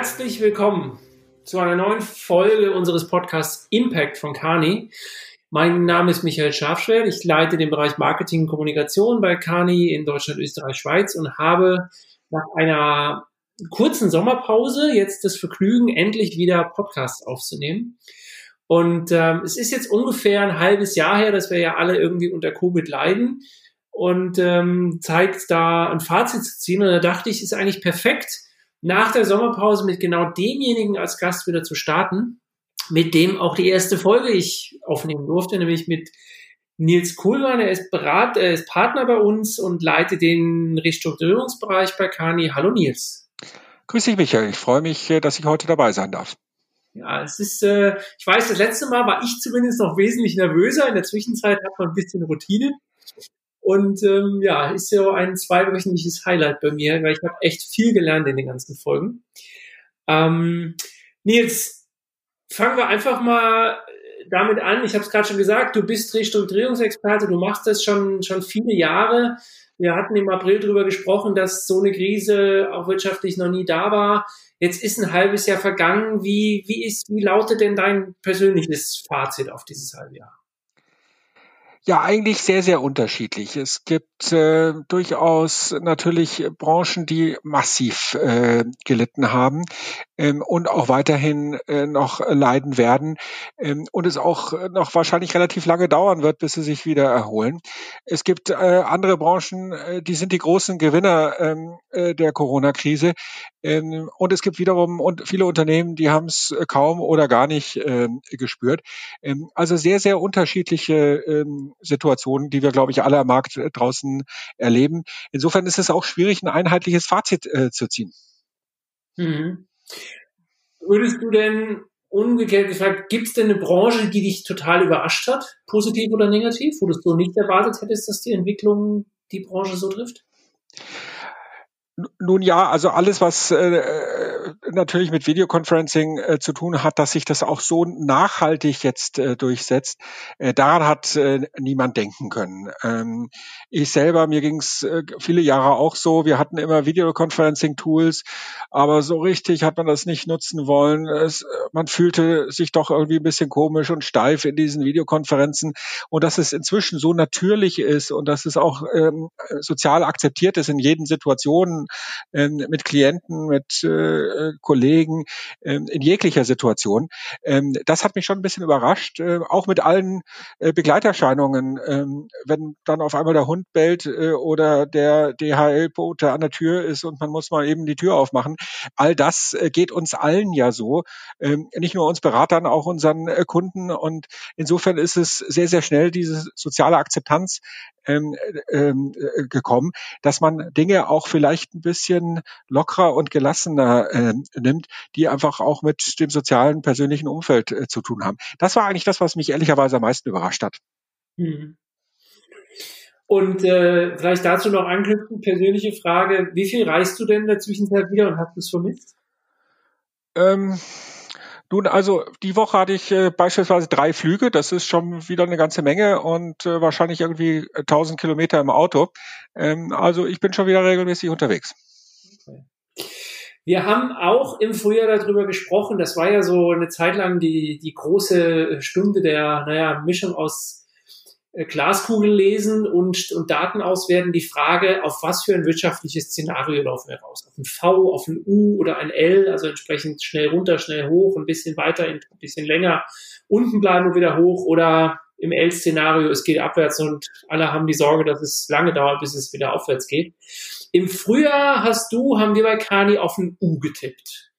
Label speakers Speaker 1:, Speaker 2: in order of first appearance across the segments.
Speaker 1: Herzlich willkommen zu einer neuen Folge unseres Podcasts Impact von Kani. Mein Name ist Michael Schafschwert. Ich leite den Bereich Marketing und Kommunikation bei Kani in Deutschland, Österreich, Schweiz und habe nach einer kurzen Sommerpause jetzt das Vergnügen, endlich wieder Podcasts aufzunehmen. Und ähm, es ist jetzt ungefähr ein halbes Jahr her, dass wir ja alle irgendwie unter Covid leiden und ähm, zeigt da ein Fazit zu ziehen. Und da dachte ich, ist eigentlich perfekt, nach der Sommerpause mit genau demjenigen als Gast wieder zu starten, mit dem auch die erste Folge ich aufnehmen durfte, nämlich mit Nils Kuhlmann. Er ist Berat, er ist Partner bei uns und leitet den Restrukturierungsbereich bei Kani. Hallo Nils.
Speaker 2: Grüß dich, Michael. Ich freue mich, äh, dass ich heute dabei sein darf.
Speaker 1: Ja, es ist, äh, ich weiß, das letzte Mal war ich zumindest noch wesentlich nervöser. In der Zwischenzeit hat man ein bisschen Routine. Und ähm, ja, ist ja ein zweiwöchentliches Highlight bei mir, weil ich habe echt viel gelernt in den ganzen Folgen. Ähm, Nils, fangen wir einfach mal damit an. Ich habe es gerade schon gesagt, du bist Restrukturierungsexperte, du machst das schon, schon viele Jahre. Wir hatten im April darüber gesprochen, dass so eine Krise auch wirtschaftlich noch nie da war. Jetzt ist ein halbes Jahr vergangen. Wie, wie, ist, wie lautet denn dein persönliches Fazit auf dieses halbe Jahr?
Speaker 2: Ja, eigentlich sehr, sehr unterschiedlich. Es gibt äh, durchaus natürlich Branchen, die massiv äh, gelitten haben ähm, und auch weiterhin äh, noch leiden werden ähm, und es auch noch wahrscheinlich relativ lange dauern wird, bis sie sich wieder erholen. Es gibt äh, andere Branchen, äh, die sind die großen Gewinner ähm, äh, der Corona-Krise ähm, und es gibt wiederum viele Unternehmen, die haben es kaum oder gar nicht äh, gespürt. Ähm, also sehr, sehr unterschiedliche ähm, Situationen, die wir, glaube ich, alle am Markt äh, draußen erleben. Insofern ist es auch schwierig, ein einheitliches Fazit äh, zu ziehen.
Speaker 1: Mhm. Würdest du denn umgekehrt gefragt, gibt es denn eine Branche, die dich total überrascht hat, positiv oder negativ, wo du so nicht erwartet hättest, dass die Entwicklung die Branche so trifft?
Speaker 2: Nun ja, also alles, was äh, natürlich mit Videoconferencing äh, zu tun hat, dass sich das auch so nachhaltig jetzt äh, durchsetzt, äh, daran hat äh, niemand denken können. Ähm, ich selber, mir ging es äh, viele Jahre auch so, wir hatten immer Videoconferencing-Tools, aber so richtig hat man das nicht nutzen wollen. Es, man fühlte sich doch irgendwie ein bisschen komisch und steif in diesen Videokonferenzen und dass es inzwischen so natürlich ist und dass es auch ähm, sozial akzeptiert ist in jeden Situationen, ähm, mit Klienten, mit äh, Kollegen ähm, in jeglicher Situation. Ähm, das hat mich schon ein bisschen überrascht, äh, auch mit allen äh, Begleiterscheinungen. Ähm, wenn dann auf einmal der Hund bellt äh, oder der DHL-Bote an der Tür ist und man muss mal eben die Tür aufmachen. All das äh, geht uns allen ja so, nicht nur uns Beratern, auch unseren äh, Kunden. Und insofern ist es sehr, sehr schnell diese soziale Akzeptanz ähm, ähm, äh, gekommen, dass man Dinge auch vielleicht ein bisschen lockerer und gelassener äh, nimmt, die einfach auch mit dem sozialen, persönlichen Umfeld äh, zu tun haben. Das war eigentlich das, was mich ehrlicherweise am meisten überrascht hat. Mhm.
Speaker 1: Und äh, vielleicht dazu noch anknüpfen, persönliche Frage, wie viel reist du denn in der Zwischenzeit wieder und hast du es vermisst?
Speaker 2: Ähm, nun, also die Woche hatte ich äh, beispielsweise drei Flüge. Das ist schon wieder eine ganze Menge und äh, wahrscheinlich irgendwie 1000 Kilometer im Auto. Ähm, also ich bin schon wieder regelmäßig unterwegs.
Speaker 1: Wir haben auch im Frühjahr darüber gesprochen. Das war ja so eine Zeit lang die, die große Stunde der, naja, Mischung aus äh, Glaskugel lesen und, und Daten auswerten, die Frage, auf was für ein wirtschaftliches Szenario laufen wir raus? Auf ein V, auf ein U oder ein L, also entsprechend schnell runter, schnell hoch, ein bisschen weiter, ein bisschen länger, unten bleiben und wieder hoch oder im L-Szenario, es geht abwärts und alle haben die Sorge, dass es lange dauert, bis es wieder aufwärts geht. Im Frühjahr hast du, haben wir bei Kani auf ein U getippt.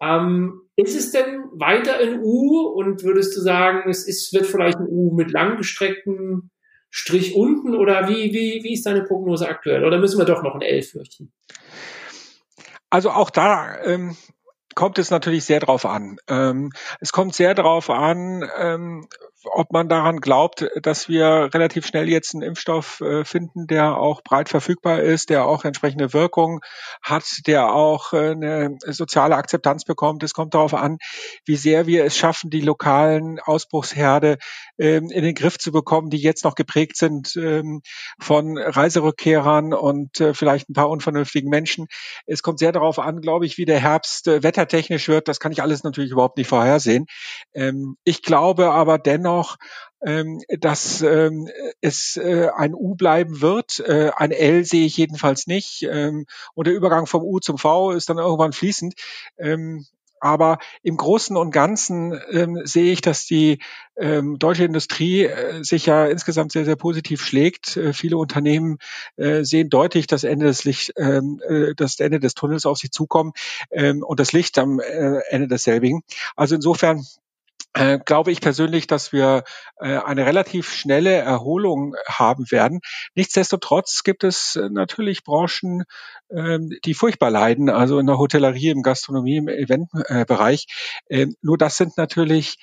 Speaker 1: Ähm, ist es denn weiter in U und würdest du sagen, es ist, wird vielleicht ein U mit langgestrecktem Strich unten oder wie, wie, wie ist deine Prognose aktuell? Oder müssen wir doch noch ein L fürchten?
Speaker 2: Also auch da ähm, kommt es natürlich sehr drauf an. Ähm, es kommt sehr drauf an, ähm, ob man daran glaubt, dass wir relativ schnell jetzt einen Impfstoff äh, finden, der auch breit verfügbar ist, der auch entsprechende Wirkung hat, der auch äh, eine soziale Akzeptanz bekommt. Es kommt darauf an, wie sehr wir es schaffen, die lokalen Ausbruchsherde ähm, in den Griff zu bekommen, die jetzt noch geprägt sind ähm, von Reiserückkehrern und äh, vielleicht ein paar unvernünftigen Menschen. Es kommt sehr darauf an, glaube ich, wie der Herbst wettertechnisch wird. Das kann ich alles natürlich überhaupt nicht vorhersehen. Ähm, ich glaube aber dennoch, ähm, dass ähm, es äh, ein U bleiben wird. Äh, ein L sehe ich jedenfalls nicht. Ähm, und der Übergang vom U zum V ist dann irgendwann fließend. Ähm, aber im Großen und Ganzen ähm, sehe ich, dass die ähm, deutsche Industrie äh, sich ja insgesamt sehr, sehr positiv schlägt. Äh, viele Unternehmen äh, sehen deutlich das Ende des Licht, ähm, äh, das Ende des Tunnels auf sich zukommen ähm, und das Licht am äh, Ende desselbigen. Also insofern äh, glaube ich persönlich, dass wir äh, eine relativ schnelle Erholung haben werden. Nichtsdestotrotz gibt es äh, natürlich Branchen, ähm, die furchtbar leiden, also in der Hotellerie, im Gastronomie, im Eventbereich. Ähm, nur das sind natürlich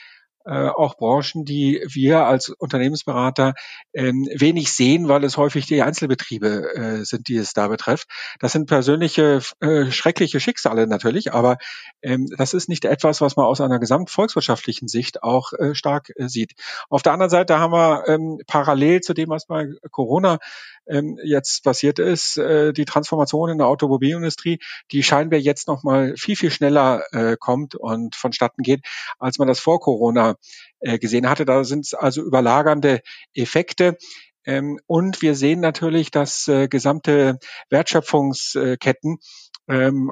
Speaker 2: äh, auch Branchen, die wir als Unternehmensberater ähm, wenig sehen, weil es häufig die Einzelbetriebe äh, sind, die es da betrifft. Das sind persönliche äh, schreckliche Schicksale natürlich, aber ähm, das ist nicht etwas, was man aus einer gesamtvolkswirtschaftlichen Sicht auch äh, stark äh, sieht. Auf der anderen Seite haben wir ähm, parallel zu dem, was bei Corona ähm, jetzt passiert ist, äh, die Transformation in der Automobilindustrie, die scheinbar jetzt noch mal viel, viel schneller äh, kommt und vonstatten geht, als man das vor Corona äh, gesehen hatte. Da sind es also überlagernde Effekte. Ähm, und wir sehen natürlich, dass äh, gesamte Wertschöpfungsketten ähm,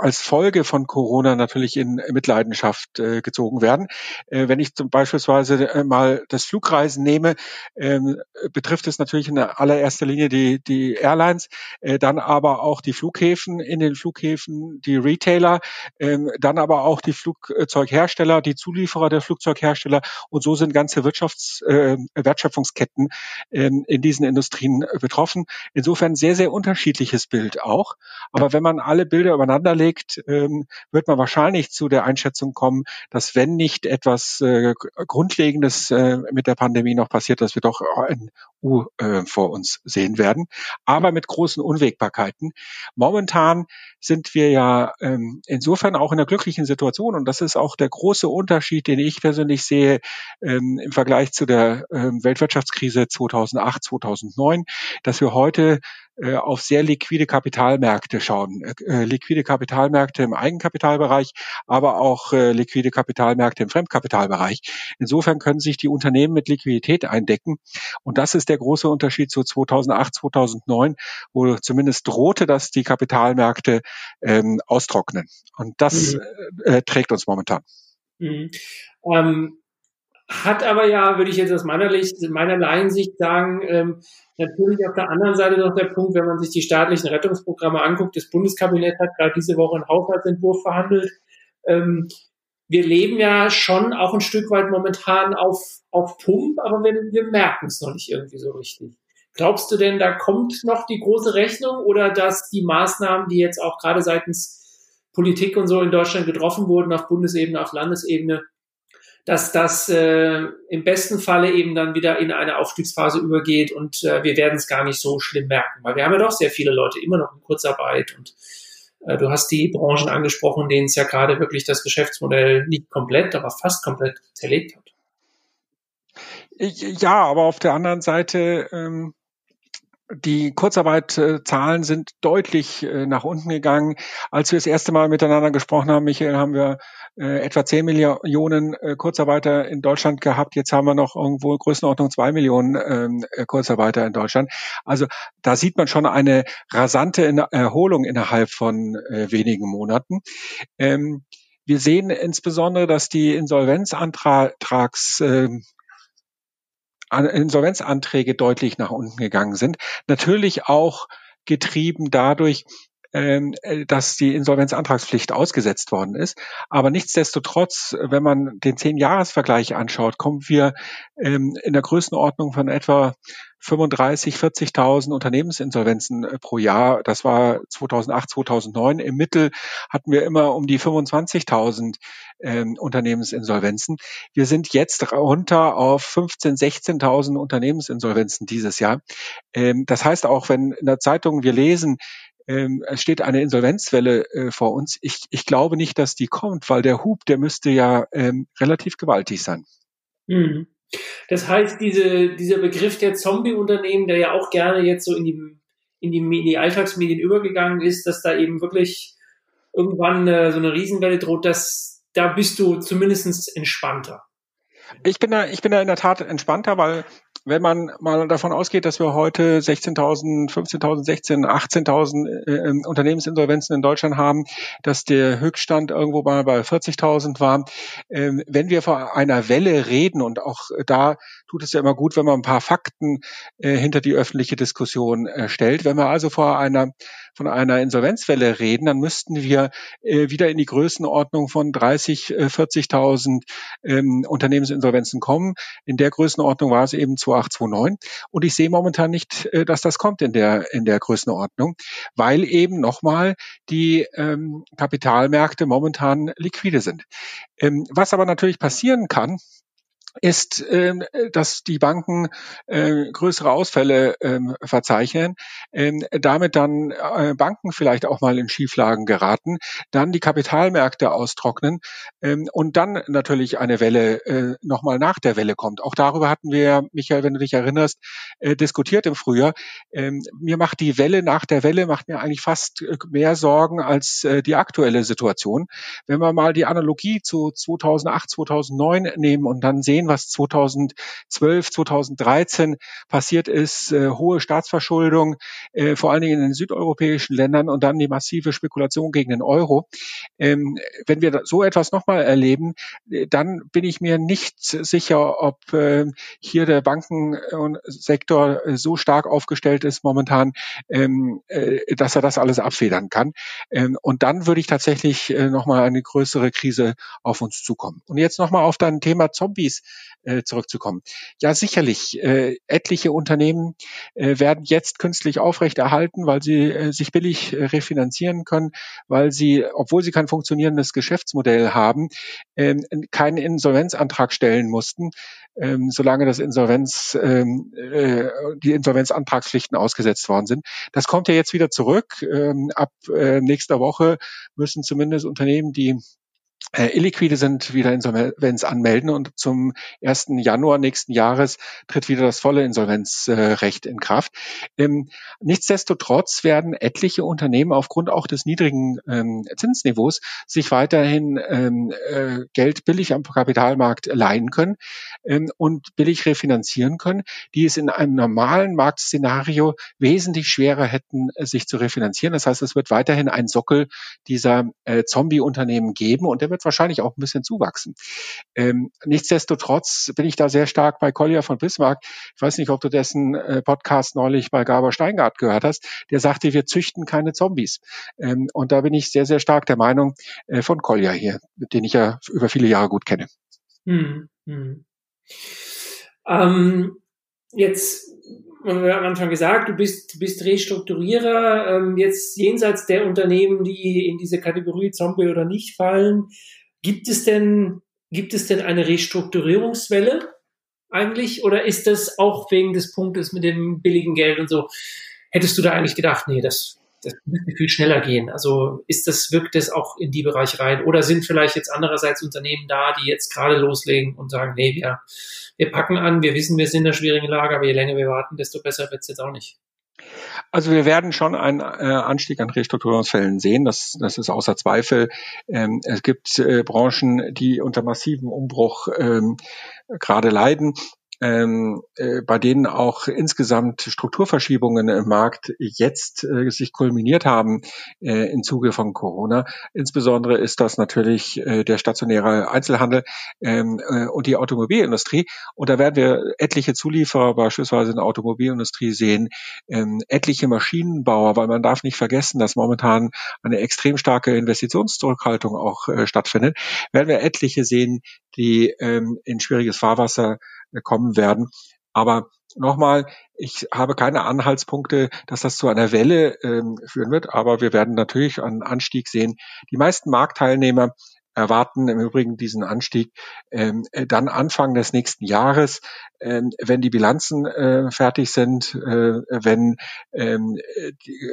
Speaker 2: als Folge von Corona natürlich in Mitleidenschaft äh, gezogen werden. Äh, wenn ich zum beispielsweise äh, mal das Flugreisen nehme, ähm, betrifft es natürlich in allererster Linie die, die Airlines, äh, dann aber auch die Flughäfen, in den Flughäfen die Retailer, ähm, dann aber auch die Flugzeughersteller, die Zulieferer der Flugzeughersteller und so sind ganze Wirtschafts-, äh, Wertschöpfungsketten äh, in diesen Industrien betroffen. Insofern sehr, sehr unterschiedliches Bild auch. Aber wenn man alle Bilder übereinander legt, ähm, wird man wahrscheinlich zu der Einschätzung kommen, dass wenn nicht etwas äh, Grundlegendes äh, mit der Pandemie noch passiert, dass wir doch ein U äh, vor uns sehen werden, aber mit großen Unwägbarkeiten. Momentan sind wir ja ähm, insofern auch in einer glücklichen Situation und das ist auch der große Unterschied, den ich persönlich sehe ähm, im Vergleich zu der ähm, Weltwirtschaftskrise 2008, 2009, dass wir heute auf sehr liquide Kapitalmärkte schauen. Äh, liquide Kapitalmärkte im Eigenkapitalbereich, aber auch äh, liquide Kapitalmärkte im Fremdkapitalbereich. Insofern können sich die Unternehmen mit Liquidität eindecken. Und das ist der große Unterschied zu 2008, 2009, wo zumindest drohte, dass die Kapitalmärkte ähm, austrocknen. Und das mhm. äh, trägt uns momentan.
Speaker 1: Mhm. Ähm, hat aber ja, würde ich jetzt aus meiner, Licht, meiner Laiensicht sagen, ähm, natürlich auf der anderen Seite noch der Punkt, wenn man sich die staatlichen Rettungsprogramme anguckt, das Bundeskabinett hat gerade diese Woche einen Haushaltsentwurf verhandelt. Ähm, wir leben ja schon auch ein Stück weit momentan auf, auf Pump, aber wir, wir merken es noch nicht irgendwie so richtig. Glaubst du denn, da kommt noch die große Rechnung oder dass die Maßnahmen, die jetzt auch gerade seitens Politik und so in Deutschland getroffen wurden, auf Bundesebene, auf Landesebene, dass das äh, im besten Falle eben dann wieder in eine Aufstiegsphase übergeht und äh, wir werden es gar nicht so schlimm merken, weil wir haben ja doch sehr viele Leute immer noch in Kurzarbeit und äh, du hast die Branchen angesprochen, denen es ja gerade wirklich das Geschäftsmodell nicht komplett, aber fast komplett zerlegt hat.
Speaker 2: Ja, aber auf der anderen Seite ähm, die Kurzarbeitzahlen sind deutlich äh, nach unten gegangen. Als wir das erste Mal miteinander gesprochen haben, Michael, haben wir äh, etwa 10 Millionen äh, Kurzarbeiter in Deutschland gehabt. Jetzt haben wir noch irgendwo Größenordnung 2 Millionen ähm, Kurzarbeiter in Deutschland. Also da sieht man schon eine rasante Erholung innerhalb von wenigen Monaten. Ähm, wir sehen insbesondere, dass die Insolvenzantrags ähm, Insolvenzanträge deutlich nach unten gegangen sind. Natürlich auch getrieben dadurch, dass die Insolvenzantragspflicht ausgesetzt worden ist. Aber nichtsdestotrotz, wenn man den Zehn-Jahres-Vergleich anschaut, kommen wir ähm, in der Größenordnung von etwa 35, 40.000 Unternehmensinsolvenzen äh, pro Jahr. Das war 2008, 2009. Im Mittel hatten wir immer um die 25.000 ähm, Unternehmensinsolvenzen. Wir sind jetzt runter auf 15, 16.000 Unternehmensinsolvenzen dieses Jahr. Ähm, das heißt auch, wenn in der Zeitung wir lesen, ähm, es steht eine Insolvenzwelle äh, vor uns. Ich, ich glaube nicht, dass die kommt, weil der Hub, der müsste ja ähm, relativ gewaltig sein.
Speaker 1: Mhm. Das heißt, diese, dieser Begriff der Zombie-Unternehmen, der ja auch gerne jetzt so in die, in die, in die Alltagsmedien übergegangen ist, dass da eben wirklich irgendwann äh, so eine Riesenwelle droht, dass da bist du zumindest entspannter.
Speaker 2: Ich bin da, ich bin da in der Tat entspannter, weil wenn man mal davon ausgeht, dass wir heute 16.000, 15.000, 16, 18.000 äh, Unternehmensinsolvenzen in Deutschland haben, dass der Höchststand irgendwo mal bei 40.000 war. Ähm, wenn wir vor einer Welle reden und auch da tut es ja immer gut, wenn man ein paar Fakten äh, hinter die öffentliche Diskussion äh, stellt. Wenn wir also vor einer von einer Insolvenzwelle reden, dann müssten wir äh, wieder in die Größenordnung von 30, äh, 40.000 ähm, Unternehmensinsolvenzen kommen. In der Größenordnung war es eben 2829. Und ich sehe momentan nicht, äh, dass das kommt in der, in der Größenordnung, weil eben nochmal die ähm, Kapitalmärkte momentan liquide sind. Ähm, was aber natürlich passieren kann, ist, ähm, dass die Banken äh, größere Ausfälle ähm, verzeichnen, ähm, damit dann äh, Banken vielleicht auch mal in Schieflagen geraten, dann die Kapitalmärkte austrocknen und dann natürlich eine Welle äh, nochmal nach der Welle kommt. Auch darüber hatten wir, Michael, wenn du dich erinnerst, diskutiert im Frühjahr. Mir macht die Welle nach der Welle macht mir eigentlich fast mehr Sorgen als die aktuelle Situation. Wenn wir mal die Analogie zu 2008, 2009 nehmen und dann sehen, was 2012, 2013 passiert ist, äh, hohe Staatsverschuldung, äh, vor allen Dingen in den südeuropäischen Ländern und dann die massive Spekulation gegen den Euro. Ähm, wenn wir so etwas nochmal erleben, äh, dann bin ich mir nicht sicher, ob äh, hier der Bankensektor äh, so stark aufgestellt ist momentan, ähm, äh, dass er das alles abfedern kann. Ähm, und dann würde ich tatsächlich äh, nochmal eine größere Krise auf uns zukommen. Und jetzt nochmal auf dein Thema Zombies äh, zurückzukommen. Ja, sicherlich. Äh, etliche Unternehmen äh, werden jetzt künstlich aufrechterhalten, weil sie äh, sich billig äh, refinanzieren können, weil sie, obwohl sie kein funktionierendes Geschäftsmodell haben, ähm, keinen Insolvenzantrag stellen mussten, ähm, solange das Insolvenz, ähm, äh, die Insolvenzantragspflichten ausgesetzt worden sind. Das kommt ja jetzt wieder zurück. Ähm, ab äh, nächster Woche müssen zumindest Unternehmen, die äh, illiquide sind, wieder Insolvenz anmelden und zum 1. Januar nächsten Jahres tritt wieder das volle Insolvenzrecht in Kraft. Ähm, nichtsdestotrotz werden etliche Unternehmen aufgrund auch des niedrigen ähm, Zinsniveaus sich weiterhin ähm, äh, Geld billig am Kapitalmarkt leihen können ähm, und billig refinanzieren können, die es in einem normalen Marktszenario wesentlich schwerer hätten, äh, sich zu refinanzieren. Das heißt, es wird weiterhin ein Sockel dieser äh, Zombie-Unternehmen geben und der wird wahrscheinlich auch ein bisschen zuwachsen. Ähm, nichtsdestotrotz bin ich da sehr stark bei Collier von Bismarck. Ich weiß nicht, ob du dessen äh, Podcast neulich bei Gaber Steingart gehört hast. Der sagte, wir züchten keine Zombies. Ähm, und da bin ich sehr, sehr stark der Meinung äh, von Collier hier, den ich ja über viele Jahre gut kenne.
Speaker 1: Hm, hm. Ähm, jetzt wir am Anfang gesagt, du bist, bist Restrukturierer, ähm, jetzt jenseits der Unternehmen, die in diese Kategorie Zombie oder nicht fallen. Gibt es denn, gibt es denn eine Restrukturierungswelle eigentlich? Oder ist das auch wegen des Punktes mit dem billigen Geld und so? Hättest du da eigentlich gedacht, nee, das, das müsste viel schneller gehen. Also ist das, wirkt das auch in die Bereiche rein? Oder sind vielleicht jetzt andererseits Unternehmen da, die jetzt gerade loslegen und sagen, nee, wir, wir packen an, wir wissen, wir sind in einer schwierigen Lage, aber je länger wir warten, desto besser wird es jetzt auch nicht.
Speaker 2: Also wir werden schon einen äh, Anstieg an Restrukturierungsfällen sehen, das, das ist außer Zweifel. Ähm, es gibt äh, Branchen, die unter massivem Umbruch ähm, gerade leiden. Ähm, äh, bei denen auch insgesamt Strukturverschiebungen im Markt jetzt äh, sich kulminiert haben äh, im Zuge von Corona. Insbesondere ist das natürlich äh, der stationäre Einzelhandel ähm, äh, und die Automobilindustrie. Und da werden wir etliche Zulieferer beispielsweise in der Automobilindustrie sehen, ähm, etliche Maschinenbauer, weil man darf nicht vergessen, dass momentan eine extrem starke Investitionszurückhaltung auch äh, stattfindet, werden wir etliche sehen, die ähm, in schwieriges Fahrwasser kommen werden. Aber nochmal, ich habe keine Anhaltspunkte, dass das zu einer Welle ähm, führen wird, aber wir werden natürlich einen Anstieg sehen. Die meisten Marktteilnehmer erwarten im Übrigen diesen Anstieg ähm, äh, dann Anfang des nächsten Jahres, ähm, wenn die Bilanzen äh, fertig sind, äh, wenn ähm, die,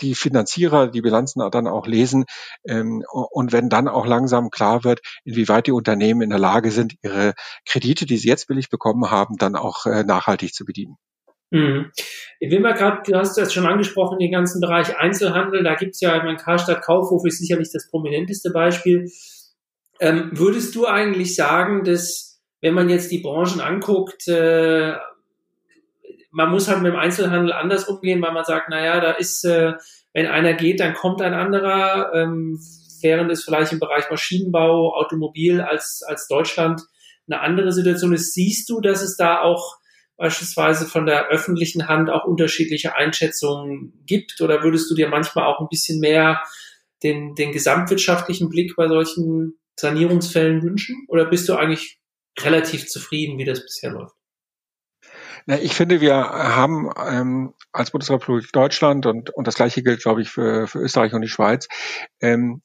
Speaker 2: die Finanzierer die Bilanzen dann auch lesen ähm, und wenn dann auch langsam klar wird, inwieweit die Unternehmen in der Lage sind, ihre Kredite, die sie jetzt billig bekommen haben, dann auch äh, nachhaltig zu bedienen.
Speaker 1: Mhm. Ich will mal gerade, du hast das schon angesprochen, den ganzen Bereich Einzelhandel, da gibt's ja, mein Karstadt Kaufhof ist sicherlich das prominenteste Beispiel. Ähm, würdest du eigentlich sagen, dass wenn man jetzt die Branchen anguckt, äh, man muss halt mit dem Einzelhandel anders umgehen, weil man sagt, naja, da ist, äh, wenn einer geht, dann kommt ein anderer, ähm, während es vielleicht im Bereich Maschinenbau, Automobil als, als Deutschland eine andere Situation ist. Siehst du, dass es da auch beispielsweise von der öffentlichen Hand auch unterschiedliche Einschätzungen gibt? Oder würdest du dir manchmal auch ein bisschen mehr den, den gesamtwirtschaftlichen Blick bei solchen Sanierungsfällen wünschen? Oder bist du eigentlich relativ zufrieden, wie das bisher läuft?
Speaker 2: Na, ich finde, wir haben ähm, als Bundesrepublik Deutschland und, und das gleiche gilt, glaube ich, für, für Österreich und die Schweiz, ähm,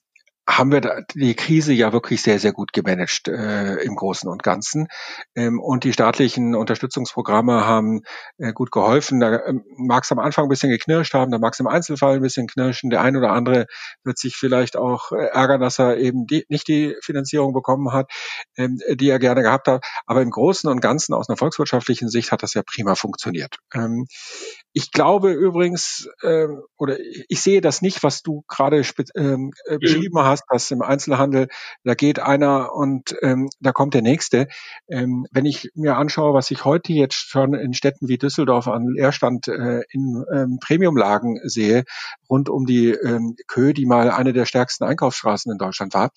Speaker 2: haben wir die Krise ja wirklich sehr, sehr gut gemanagt äh, im Großen und Ganzen. Ähm, und die staatlichen Unterstützungsprogramme haben äh, gut geholfen. Da ähm, mag es am Anfang ein bisschen geknirscht haben, da mag es im Einzelfall ein bisschen knirschen. Der ein oder andere wird sich vielleicht auch äh, ärgern, dass er eben die, nicht die Finanzierung bekommen hat, ähm, die er gerne gehabt hat. Aber im Großen und Ganzen aus einer volkswirtschaftlichen Sicht hat das ja prima funktioniert. Ähm, ich glaube übrigens, ähm, oder ich sehe das nicht, was du gerade ähm, äh, beschrieben hast, dass im Einzelhandel, da geht einer und ähm, da kommt der nächste. Ähm, wenn ich mir anschaue, was ich heute jetzt schon in Städten wie Düsseldorf an Leerstand äh, in ähm, Premiumlagen sehe, rund um die ähm, Kö, die mal eine der stärksten Einkaufsstraßen in Deutschland war,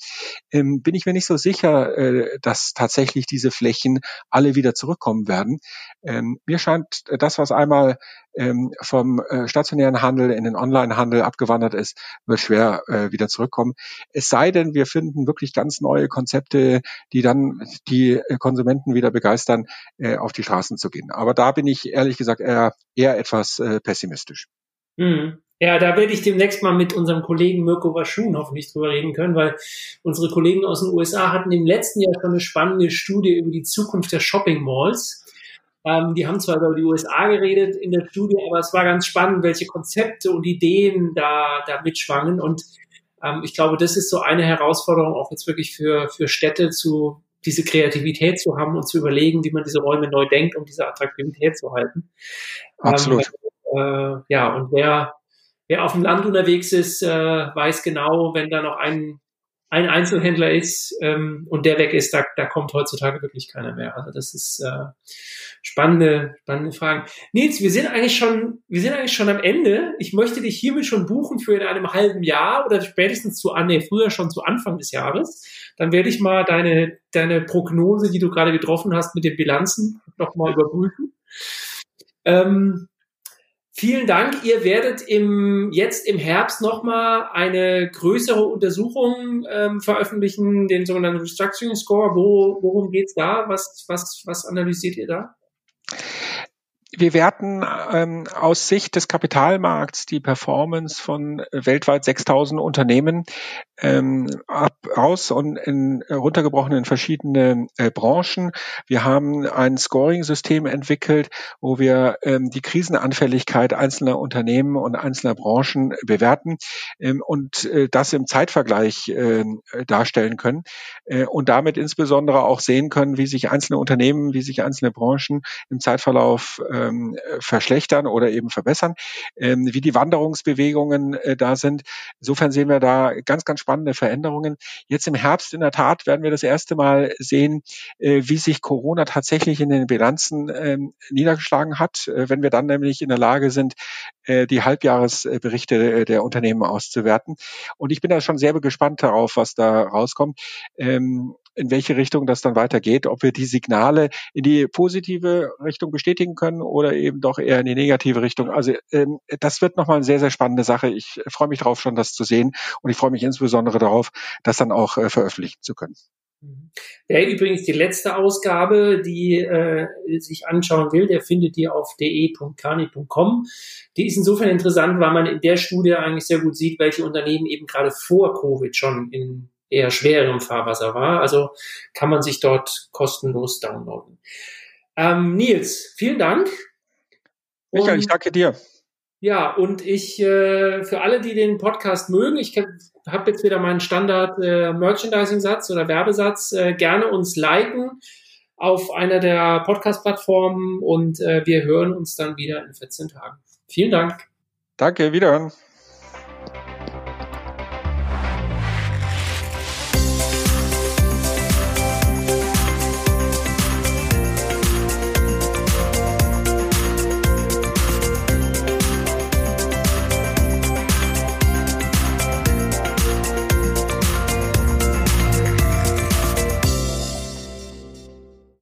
Speaker 2: ähm, bin ich mir nicht so sicher, äh, dass tatsächlich diese Flächen alle wieder zurückkommen werden. Ähm, mir scheint das, was einmal ähm, vom äh, stationären Handel in den Online-Handel abgewandert ist, wird schwer äh, wieder zurückkommen. Es sei denn, wir finden wirklich ganz neue Konzepte, die dann die Konsumenten wieder begeistern, äh, auf die Straßen zu gehen. Aber da bin ich ehrlich gesagt eher, eher etwas äh, pessimistisch.
Speaker 1: Mhm. Ja, da werde ich demnächst mal mit unserem Kollegen Mirko Waschun hoffentlich drüber reden können, weil unsere Kollegen aus den USA hatten im letzten Jahr schon eine spannende Studie über die Zukunft der Shopping Malls. Ähm, die haben zwar über die USA geredet in der Studie, aber es war ganz spannend, welche Konzepte und Ideen da, da mitschwangen. Und ähm, ich glaube, das ist so eine Herausforderung auch jetzt wirklich für, für Städte zu, diese Kreativität zu haben und zu überlegen, wie man diese Räume neu denkt, um diese Attraktivität zu halten.
Speaker 2: Absolut.
Speaker 1: Ähm, äh, ja, und wer, wer auf dem Land unterwegs ist, äh, weiß genau, wenn da noch ein ein Einzelhändler ist ähm, und der weg ist, da, da kommt heutzutage wirklich keiner mehr. Also das ist äh, spannende, spannende Fragen. Nils, wir sind eigentlich schon, wir sind eigentlich schon am Ende. Ich möchte dich hiermit schon buchen für in einem halben Jahr oder spätestens zu, nee, früher schon zu Anfang des Jahres. Dann werde ich mal deine, deine Prognose, die du gerade getroffen hast mit den Bilanzen, nochmal überprüfen. Ähm, Vielen Dank. Ihr werdet im, jetzt im Herbst nochmal eine größere Untersuchung ähm, veröffentlichen, den sogenannten Restructuring Score. Wo, worum geht's da? Was, was, was analysiert ihr da?
Speaker 2: Wir werten ähm, aus Sicht des Kapitalmarkts die Performance von weltweit 6000 Unternehmen ähm, ab, aus und in, runtergebrochen in verschiedene äh, Branchen. Wir haben ein Scoring-System entwickelt, wo wir ähm, die Krisenanfälligkeit einzelner Unternehmen und einzelner Branchen bewerten ähm, und äh, das im Zeitvergleich äh, darstellen können äh, und damit insbesondere auch sehen können, wie sich einzelne Unternehmen, wie sich einzelne Branchen im Zeitverlauf äh, ähm, verschlechtern oder eben verbessern, ähm, wie die Wanderungsbewegungen äh, da sind. Insofern sehen wir da ganz, ganz spannende Veränderungen. Jetzt im Herbst in der Tat werden wir das erste Mal sehen, äh, wie sich Corona tatsächlich in den Bilanzen ähm, niedergeschlagen hat, äh, wenn wir dann nämlich in der Lage sind, äh, die Halbjahresberichte äh, der Unternehmen auszuwerten. Und ich bin da schon sehr gespannt darauf, was da rauskommt. Ähm, in welche Richtung das dann weitergeht, ob wir die Signale in die positive Richtung bestätigen können oder eben doch eher in die negative Richtung. Also ähm, das wird nochmal eine sehr, sehr spannende Sache. Ich freue mich darauf, schon das zu sehen und ich freue mich insbesondere darauf, das dann auch äh, veröffentlichen zu können.
Speaker 1: Wer mhm. übrigens die letzte Ausgabe, die äh, sich anschauen will, der findet die auf de.kani.com. Die ist insofern interessant, weil man in der Studie eigentlich sehr gut sieht, welche Unternehmen eben gerade vor Covid schon in eher schwerem Fahrwasser war. Also kann man sich dort kostenlos downloaden. Ähm, Nils, vielen Dank.
Speaker 2: Michael, ich danke dir.
Speaker 1: Ja, und ich, äh, für alle, die den Podcast mögen, ich habe jetzt wieder meinen Standard äh, Merchandising-Satz oder Werbesatz, äh, gerne uns liken auf einer der Podcast-Plattformen und äh, wir hören uns dann wieder in 14 Tagen. Vielen Dank.
Speaker 2: Danke, wiederhören.